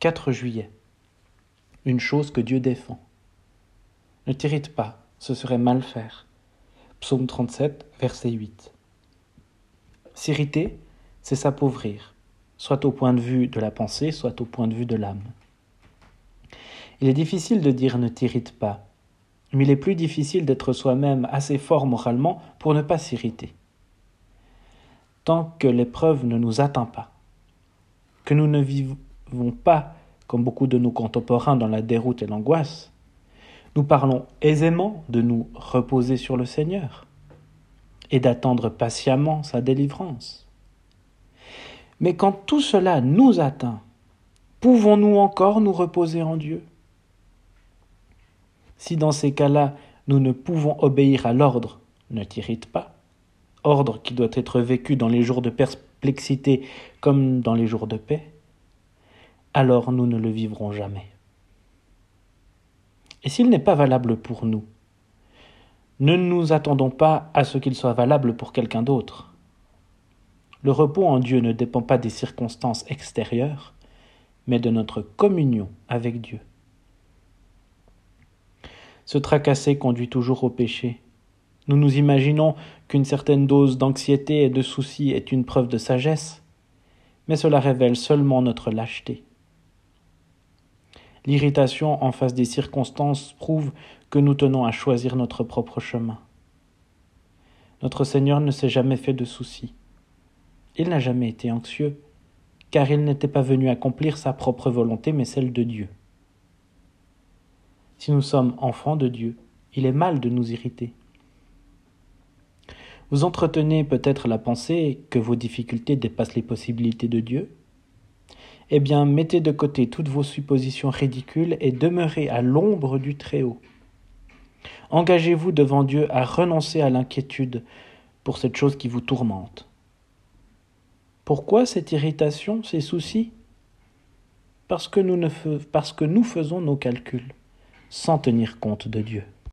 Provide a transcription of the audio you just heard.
4 juillet. Une chose que Dieu défend. Ne t'irrite pas, ce serait mal faire. Psaume 37, verset 8. S'irriter, c'est s'appauvrir, soit au point de vue de la pensée, soit au point de vue de l'âme. Il est difficile de dire ne t'irrite pas, mais il est plus difficile d'être soi-même assez fort moralement pour ne pas s'irriter. Tant que l'épreuve ne nous atteint pas, que nous ne vivons pas, comme beaucoup de nos contemporains, dans la déroute et l'angoisse, nous parlons aisément de nous reposer sur le Seigneur et d'attendre patiemment sa délivrance. Mais quand tout cela nous atteint, pouvons-nous encore nous reposer en Dieu? Si dans ces cas-là, nous ne pouvons obéir à l'ordre, ne t'irrite pas, ordre qui doit être vécu dans les jours de perplexité comme dans les jours de paix, alors nous ne le vivrons jamais. Et s'il n'est pas valable pour nous, ne nous attendons pas à ce qu'il soit valable pour quelqu'un d'autre. Le repos en Dieu ne dépend pas des circonstances extérieures, mais de notre communion avec Dieu. Se tracasser conduit toujours au péché. Nous nous imaginons qu'une certaine dose d'anxiété et de soucis est une preuve de sagesse, mais cela révèle seulement notre lâcheté. L'irritation en face des circonstances prouve que nous tenons à choisir notre propre chemin. Notre Seigneur ne s'est jamais fait de soucis. Il n'a jamais été anxieux, car il n'était pas venu accomplir sa propre volonté, mais celle de Dieu. Si nous sommes enfants de Dieu, il est mal de nous irriter. Vous entretenez peut-être la pensée que vos difficultés dépassent les possibilités de Dieu eh bien mettez de côté toutes vos suppositions ridicules et demeurez à l'ombre du Très-Haut. Engagez-vous devant Dieu à renoncer à l'inquiétude pour cette chose qui vous tourmente. Pourquoi cette irritation, ces soucis? Parce que, nous ne parce que nous faisons nos calculs sans tenir compte de Dieu.